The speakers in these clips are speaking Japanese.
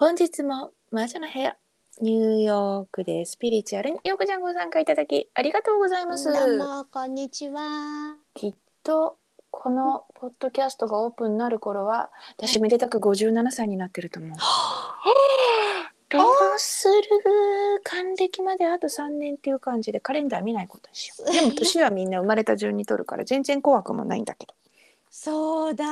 本日も魔女の部屋ニューヨークでスピリチュアルによくちゃんご参加いただきありがとうございます。どうもこんにちは。きっとこのポッドキャストがオープンになる頃は私めでたく57歳になってると思う。どうする？還暦まであと3年っていう感じでカレンダー見ないことにしよう。でも年はみんな生まれた順に取るから全然怖くもないんだけど。そうだ。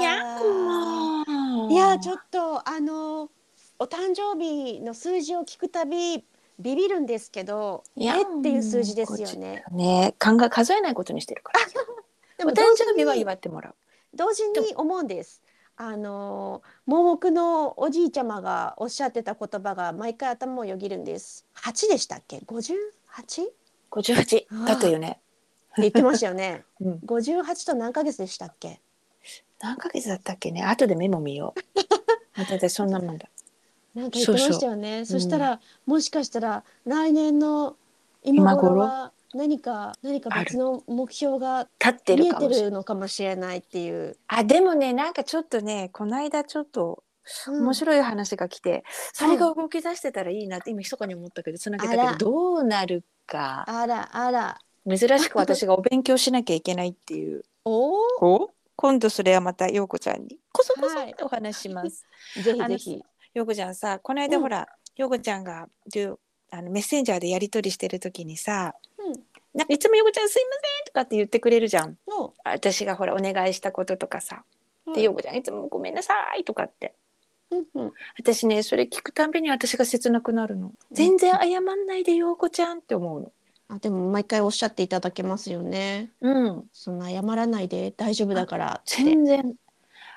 いやもう。いやちょっとあのお誕生日の数字を聞くたびビビるんですけど、えっていう数字ですよね。ね考え数えないことにしてるから。でお誕生日は祝ってもらう。同時に思うんです。あの盲目のおじいちゃまがおっしゃってた言葉が毎回頭をよぎるんです。八でしたっけ？五十八？58だとよね。言ってましたよね。うん。五十八と何ヶ月でしたっけ？何ヶ月だったっけね？後でメモ見よう。私そんなもんだ。なんか言ってましたよね。そしたら、もしかしたら来年の今今頃？頃は何か何か別の目標が立って見えてるかもしれない。るのかもしれないっていう。あでもねなんかちょっとねこの間ちょっとうん面白い話が来て、それが動き出してたらいいなって今密かに思ったけどつなげたけどどうなるかあらあら。珍しく私がお勉強しなきゃいけないっていう。おお。お今度それはまた陽子ちゃんにこそこそってお話します。ぜひあのぜひ。陽子ちゃんさこの間うんほら陽子ちゃんがあのメッセンジャーでやり取りしてる時にさうん。なんかいつも陽子ちゃんすいませんとかって言ってくれるじゃん。の。私がほらお願いしたこととかさ。で陽子ちゃんいつもごめんなさいとかって。うんうん。私ねそれ聞くたんびに私が切なくなるの。全然謝んないで陽子ちゃんって思うの。あでも毎回おっしゃっていただけますよね。うん。そんな謝らないで大丈夫だからって。全然。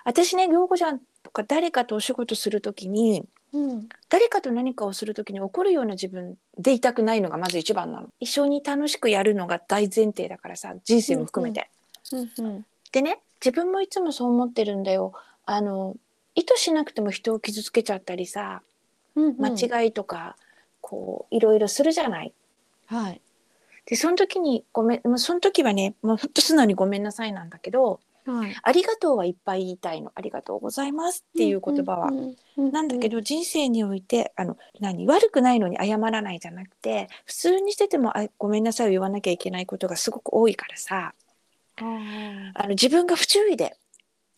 私ね陽子ちゃんとか誰かとお仕事するときにうん。誰かと何かをするときに怒るような自分でいたくないのがまず一番なの。一緒に楽しくやるのが大前提だからさ人生も含めて。うんうん。でね自分もいつもそう思ってるんだよ。あの意図しなくても人を傷つけちゃったりさうんうん。間違いとか、こういろいろするじゃない。はい。でその時にごめんもうその時はねもうほんと素直にごめんなさいなんだけどはい。ありがとうはいっぱい言いたいのありがとうございますっていう言葉は。なんだけど人生においてあの何？悪くないのに謝らないじゃなくて普通にしててもあごめんなさいを言わなきゃいけないことがすごく多いからさあの自分が不注意で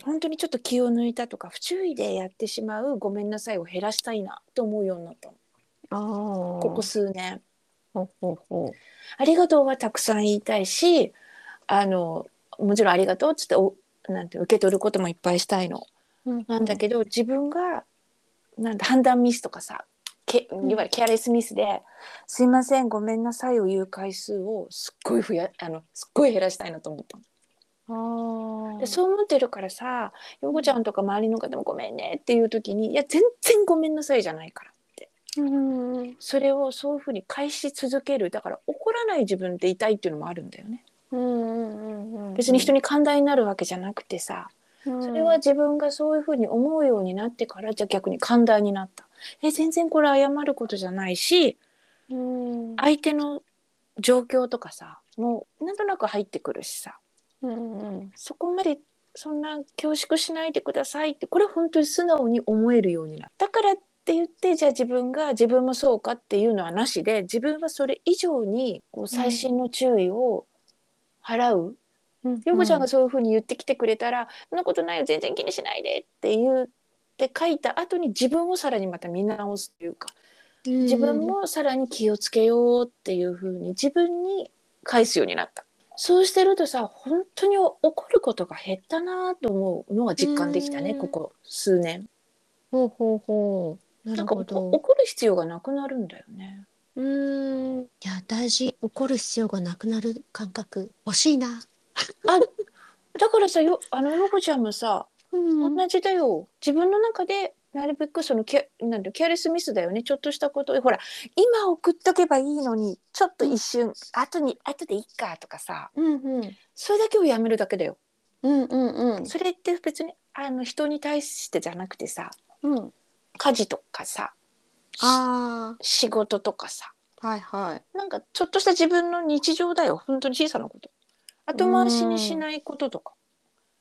本当にちょっと気を抜いたとか不注意でやってしまうごめんなさいを減らしたいなと思うようになったの。ここ数年。ほうほうほありがとうはたくさん言いたいしあのもちろんありがとうっつっておなんて受け取ることもいっぱいしたいの。う。なんだけど自分がなんだ判断ミスとかさけいわゆるケアレスミスで「すいませんごめんなさい」を言う回数をすっごい増やあのすっごい減らしたいなと思ったの。ああ。でそう思ってるからさ陽子ちゃんとか周りの方も「ごめんね」っていう時に「いや全然ごめんなさい」じゃないからうん。うんそれをそういうふうに返し続ける。だから怒らない自分って痛いっていうのもあるんだよね。うんうんうん。別に人に寛大になるわけじゃなくてさそそれは自分がそういうふうに思うようになってからじゃあ逆に寛大になった。え全然これ謝ることじゃないしうん。相手の状況とかさもうなんとなく入ってくるしさ。うんうんそこまでそんな恐縮しないでくださいってこれ本当に素直に思えるようになっただからって言ってじゃあ自分が自分もそうかっていうのはなしで自分はそれ以上にこう細心の注意を払ううん。陽子ちゃんがそういうふうに言ってきてくれたら「そんなことないよ全然気にしないで」って言って書いた後に自分をさらにまた見直すというか自分もさらに気をつけようっていうふうに自分に返すようになった。そうしてるとさ本当に怒ることが減ったなと思うのは実感できたねうんここ数年。ほうほうほう。ななんか怒る必要がなくなるんだよね。うん。いや大事。怒る必要がなくなる感覚欲しいな。だからさよあの陽子ちゃんもさうん同じだよ自分の中でなるべくそのケなんだケアレスミスだよねちょっとしたことほら今送っとけばいいのにちょっと一瞬、後に後でいっかとかさうんうんそれだけをやめるだけだようんうんうんそれって別にあの人に対してじゃなくてさうん。家事とかさあ仕事とかさあはいはい。なんかちょっとした自分の日常だよ本当に小さなこと後回しにしないこととか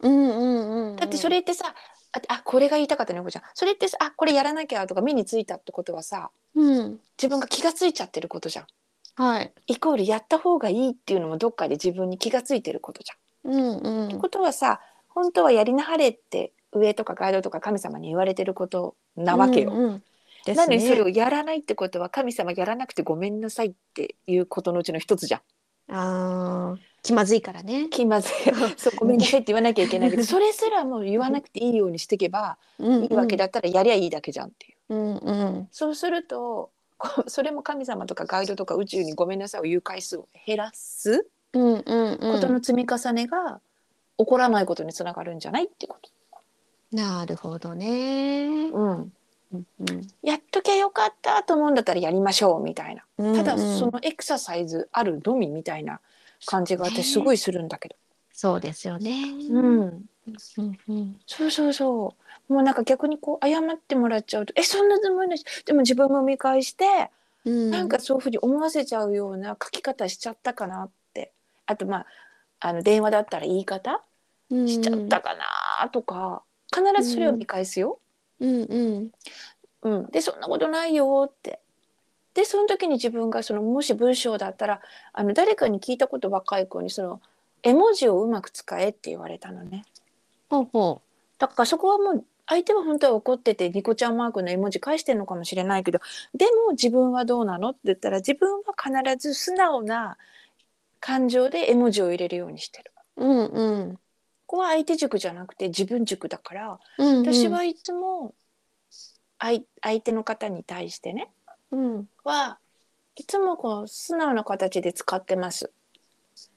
うんうんうんうん。だってそれってさああこれが言いたかったねお子ちゃんそれってさあこれやらなきゃとか目についたってことはさうん。自分が気がついちゃってることじゃんはい。イコールやった方がいいっていうのもどっかで自分に気がついてることじゃん。うんうってん。ことはさ本当はやりなはれって上とかガイドとか神様に言われてることなわけよ。うんうんですなのにそれね。をやらないってことは神様やらなくてごめんなさいっていうことのうちの一つじゃん。ああ、気まずいからね。気まずい そうごめんなさいって言わなきゃいけないけど それすらもう言わなくていいようにしていけばうんいいわけだったらやりゃいいだけじゃんっていう。うんうん。そうするとそれも神様とかガイドとか宇宙にごめんなさいを言う回数を減らすことん。の積み重ねが起こらないことにつながるんじゃないってこと。なるほどね。うん、うんやっときゃよかったと思うんだったらやりましょうみたいな。うん。ただうんうんそのエクササイズあるのみみたいな感じが私すごいするんだけど。そうですよね。ううんん、うん。そうそうそう。もうなんか逆にこう謝ってもらっちゃうと「えそんなつもりないし」でも自分も見返してうんなんかそういうふうに思わせちゃうような書き方しちゃったかなってあとまああの電話だったら言い方しちゃったかなとか必ずそれを見返すよ。うんうんうん、でそんなことないよって。でその時に自分がそのもし文章だったらあの誰かに聞いたこと若い子にその絵文字をうまく使えって言われたのね。ほうほだからそこはもう相手は本当は怒っててニコちゃんマークの絵文字返してるのかもしれないけどでも自分はどうなのって言ったら自分は必ず素直な感情で絵文字を入れるようにしてる。う。うんうん。ここは相手軸じゃなくて自分軸だからうんうん私はいつも相相手の方に対してねうんはいつもこう素直な形で使ってます。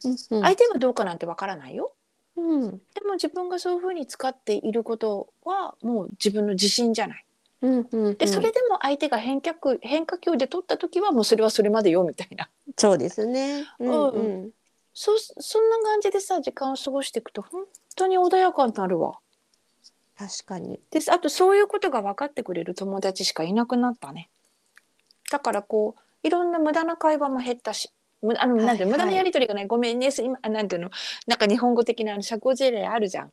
うん相手がどうかなんてわからないよ。うんでも自分がそういうふうに使っていることはもう自分の自信じゃない。うんうんでそれでも相手が変化球変化球で取った時はもうそれはそれまでよみたいな。そうですね。うんうんそそんな感じでさ時間を過ごしていくと本当に穏やかになるわ。確かに。であとそういうことが分かってくれる友達しかいなくなったね。だからこういろんな無駄な会話も減ったし。むあのはいなんて無駄なはいやり取りがない、ごめんねす今あなんていうのなんか日本語的な社交辞令あるじゃん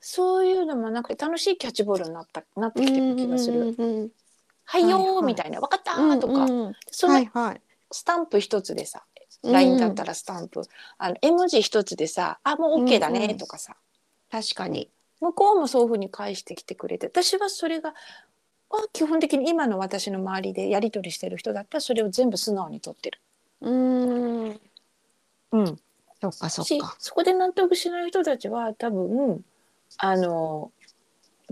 そういうのもなくて楽しいキャッチボールになったなってきてる気がする、はいよみたいな分かったーとか、うんうんその。スタンプ一つでさ、うん LINE だったらスタンプあの絵文字一つでさ「あもう OK だね」とかさ、確かに。向こうもそういうふうに返してきてくれて私はそれがあ基本的に今の私の周りでやり取りしてる人だったらそれを全部素直に取ってる。うん。うん、そっかそっしか。そこで納得しない人たちは多分あの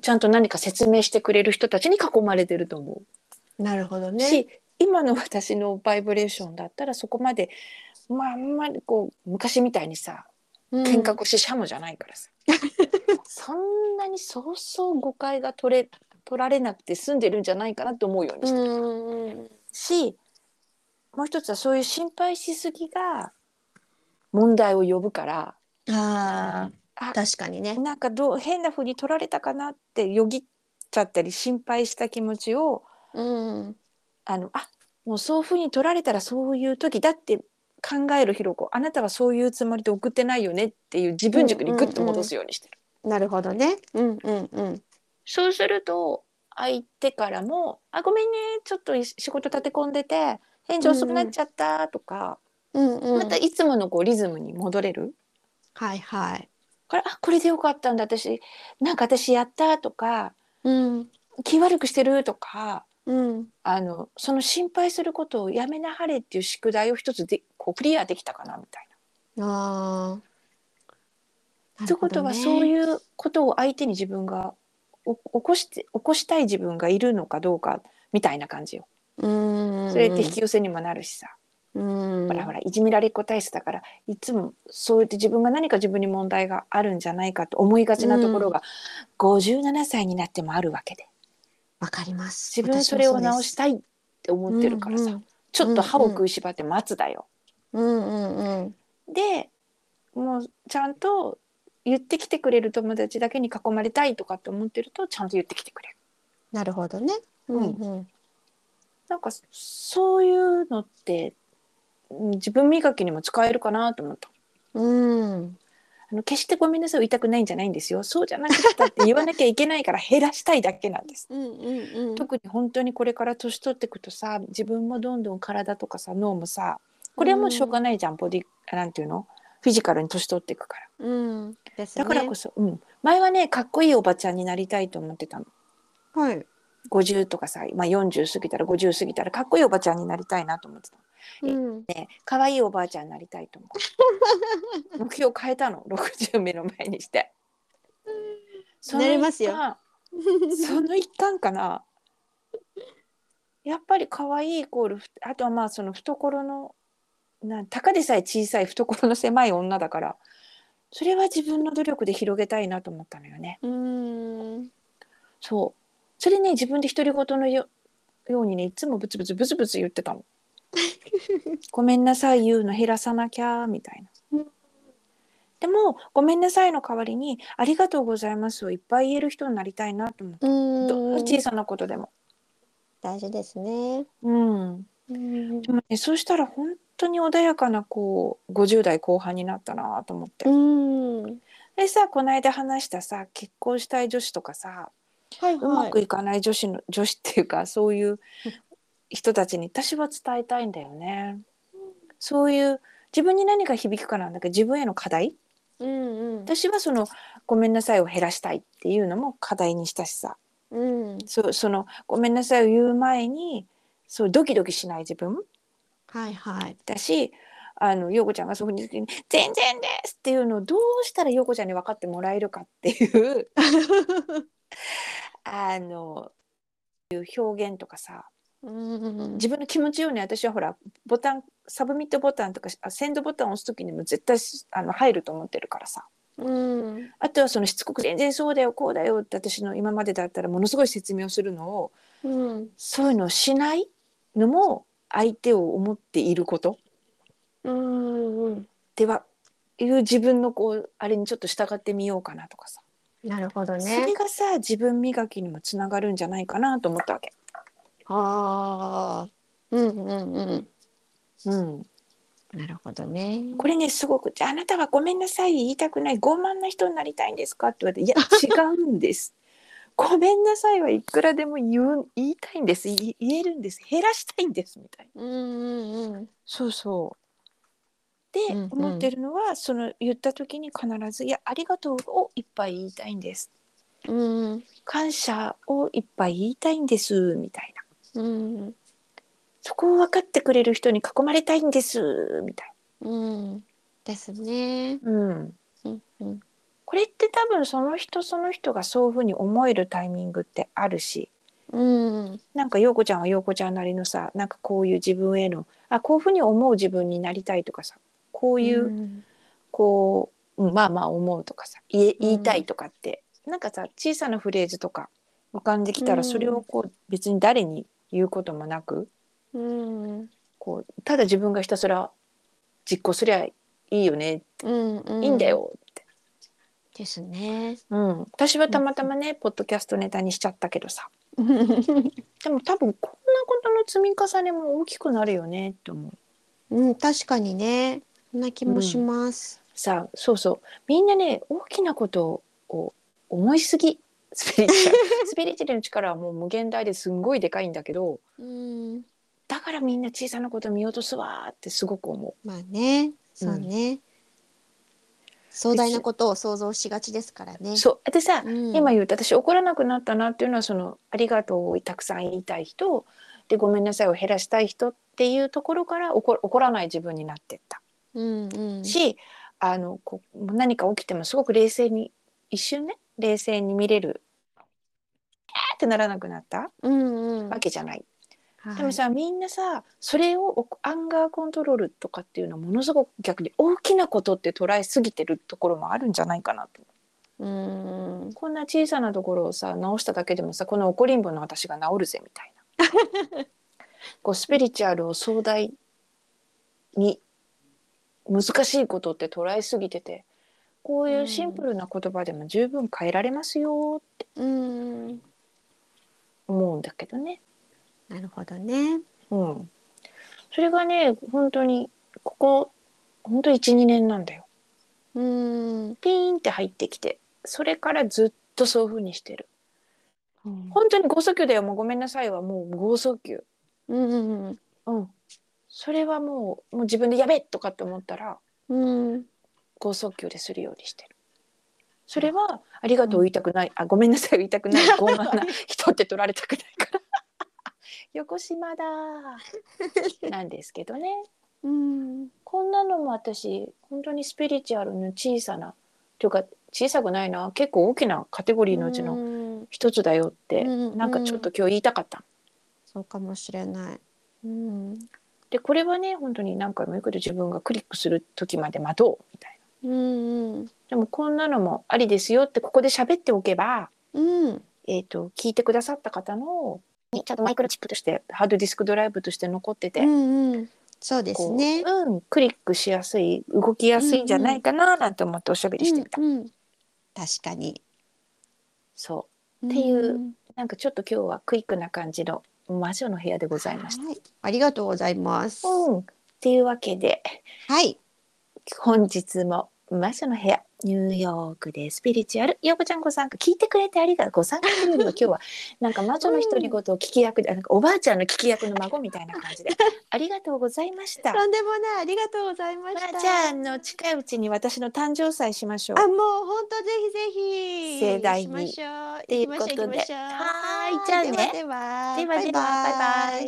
ちゃんと何か説明してくれる人たちに囲まれてると思なるほどう、ね。し今の私のバイブレーションだったらそこまで、まあ、あんまりこう昔みたいにさ喧嘩腰しゃもじゃないからさ、そんなにそうそう誤解が取れ取られなくて済んでるんじゃないかなと思うようにしてる、うん。しもう一つはそういう心配しすぎが問題を呼ぶからあああ、確かにね。なんかどう変な風に取られたかなってよぎっちゃったり心配した気持ちをうん。あのあもうそういう風に取られたらそういう時だって考えるひろこあなたはそういうつもりで送ってないよねっていう自分軸にグッと戻すようにしてる。なるほどね。うんうんうん。そうすると相手からも「あごめんねちょっと仕事立て込んでて返事遅くなっちゃった」とか、うんうん。またいつものこうリズムに戻れる？はいはい。からあこれでよかったんだ私なんか私やったとかうん気悪くしてるとかうん。あのその心配することをやめなはれっていう宿題を一つでこうクリアできたかなみたいああ。な。ということはそうう。いうことを相手に自分がお起こして起こしたい自分がいるのかどうかみたいな感じよ。うん。それって引き寄せにもなるしさ、うん。ほらほらいじめられっ子体質だからいつもそうやって自分が何か自分に問題があるんじゃないかと思いがちなところが、57歳になってもあるわけでわかります。自分それを直したいって思ってるからさ、うんうんちょっと歯を食いしばって待つだよ。うんうんうん。でもうちゃんと言ってきてくれる友達だけに囲まれたいとかって思ってるとちゃんと言ってきてくれる。なるほどね。うんうん。なんかそういうのってうん自分磨きにも使えるかなと思った。うん。あの決してごめんなさいを言いたくないんじゃないんですよそうじゃなくったって言わなきゃいけないから減らしたいだけなんです。うんうんうん。特に本当にこれから年取っていくとさ自分もどんどん体とかさ脳もさこれはもうしょうがないじゃん、ボディなんていうの？フィジカルに年取っていくからうん。ね。だからこそ、うん、前はねかっこいいおばちゃんになりたいと思ってたのはい。50とかさ、まあ、40過ぎたら50過ぎたらかっこいいおばちゃんになりたいなと思ってたの。うん。ね可愛いおばあちゃんになりたいと思う 目標変えたの？60目の前にして。なりますよ。その一環かな。やっぱり可愛いイコールふあとはまあその懐のなんたかでさえ小さい懐の狭い女だからそれは自分の努力で広げたいなと思ったのよね。うん。そうそれね自分で独り言のよようにねいつもブツブツブツブツ言ってたの ごめんなさい言うの減らさなきゃみたいな。うん。でもごめんなさいの代わりにありがとうございますをいっぱい言える人になりたいなと思ってうん。ど小さなことでも。大事ですね。うん。うん。でもねそうしたら本当に穏やかなこう50代後半になったなと思って、うん。でさこの間話したさ結婚したい女子とかさはいうはいまく。いかない女子の女子っていうかそういう人たちに私は伝えたいんだよね。そういう自分に何が響くかなんだけど自分への課題うんうん。私はそのごめんなさいを減らしたいっていうのも課題にしたしさうん。そうそのごめんなさいを言う前にそうドキドキしない自分はいはい。だしあの陽子ちゃんがそういうふうに言う時に「全然です!」っていうのをどうしたら陽子ちゃんに分かってもらえるかっていう あのいう表現とかさうん。自分の気持ちように私はほらボタンサブミットボタンとかあセンドボタンを押す時にも絶対あの入ると思ってるからさうん。あとはそのしつこく「全然そうだよこうだよ」って私の今までだったらものすごい説明をするのをうん。そういうのをしないのも相手を思っていることうん。ではいう自分のこうあれにちょっと従ってみようかなとかさ、なるほどそねれ。がさ自分磨きにもつながるんじゃないかなと思ったわけ。ああ。うんうんうん。うん、なるほどね。これねすごく「じゃああなたはごめんなさい言いたくない傲慢な人になりたいんですか?」って言われて「いや違うんです」「ごめんなさい」はいくらでも言う言いたいんですい言えるんです減らしたいんですみたいな。うんうんうん。そうそうで、思ってるのはその言った時に必ず「いやありがとう」をいっぱい言いたいんです。うん感謝をいっぱい言いたいんですみたいな。うんそこを分かってくれる人に囲まれたいんですみたいうん。ですね。な、うん、うんうん。これって多分その人その人がそういうふうに思えるタイミングってあるし。うん。なんか陽子ちゃんは陽子ちゃんなりのさなんかこういう自分へのあこういうふうに思う自分になりたいとかさこういう、うんこう、うんまあまあ思うとかさ言いたいとかって、なんかさ小さなフレーズとか浮かんできたうんらそれをこう別に誰に言うこともなくうんこうただ自分がひたすら実行すりゃいいよね、うんうん。いいんだ。よって、ですね。うん、私はたまたまね、ポッドキャストネタにしちゃったけどさ でも多分こんなことの積み重ねも大きくなるよねって思う。うん、確かにね。な気もします。さあそうそうみんなね大きなことを思いすぎスピリチュアル スピリチュアルの力はもう無限大ですんごいでかいんだけどうん。だからみんな小さなこと見落とすわーってすごく思まあね。そうね。壮大なことを想像しがちですからね。う。そうでさ、うん今言うと私怒らなくなったなっていうのはその「ありがとう」をたくさん言いたい人で「ごめんなさい」を減らしたい人っていうところから怒怒らない自分になってった。うんうん。しあのこう何か起きてもすごく冷静に一瞬ね冷静に見れる「えー!」ってならなくなったうんうん。わけじゃない。はいでもさみんなさそれをアンガーコントロールとかっていうのはものすごく逆に大きなことって捉えすぎてるところもあるんじゃないかなと。うん。こんな小さなところをさ直しただけでもさこの怒りんぼの私が治るぜみたいな。こうスピリチュアルを壮大に難しいことって捉えすぎててこういうシンプルな言葉でも十分変えられますよってうん。思うんだけどね。なるほどね。うん、それがね本当にここ本当12年なんだよ。うん。ピーンって入ってきてそれからずっとそういう風にしてるうん本当に剛速球だよもうごめんなさいはもう剛速球うんうんうんそれはもうもう自分でやべえとかって思ったらうん。剛速球でするようにしてるそれはありがとう言いたくない、あごめんなさい言いたくない傲慢な人って取られたくないから 横島だ なんですけどねうん。こんなのも私本当にスピリチュアルの小さなというか小さくないな結構大きなカテゴリーのうちのの。一つだよって、うんなんかちょっと今日言いたかった。そうかもしれない。うん。でこれはね本当に何回も言うけど自分がクリックする時まで待とうみたいな。うん。でもこんなのもありですよってここで喋っておけば、うん。えー、と聞いてくださった方のちゃんとマイクロチップとしてハードディスクドライブとして残ってて、うんうん。そうですこうね。うん、クリックしやすい動きやすいんじゃないかななんて思っておしゃべりしてみた。うんうん確かに。そうっていうんなんかちょっと今日はクイックな感じの魔女の部屋でございました。はい。ありがとうございます。うん、っていうわけではい。本日も魔女の部屋ニューヨークでスピリチュアルようこちゃんご参加聞いてくれてありがとうご参加というよりは今日は なんか魔女の独り言を聞き役で、なんかおばあちゃんの聞き役の孫みたいな感じで ありがとうございました。とんでもない。ありがとうございまました。あ、じゃああの近いうちに私の誕生祭しましょう。あ、もう本当ぜひぜひ。盛大にしましょう。っていうことではーいじゃあねではでは。ではではバイバイ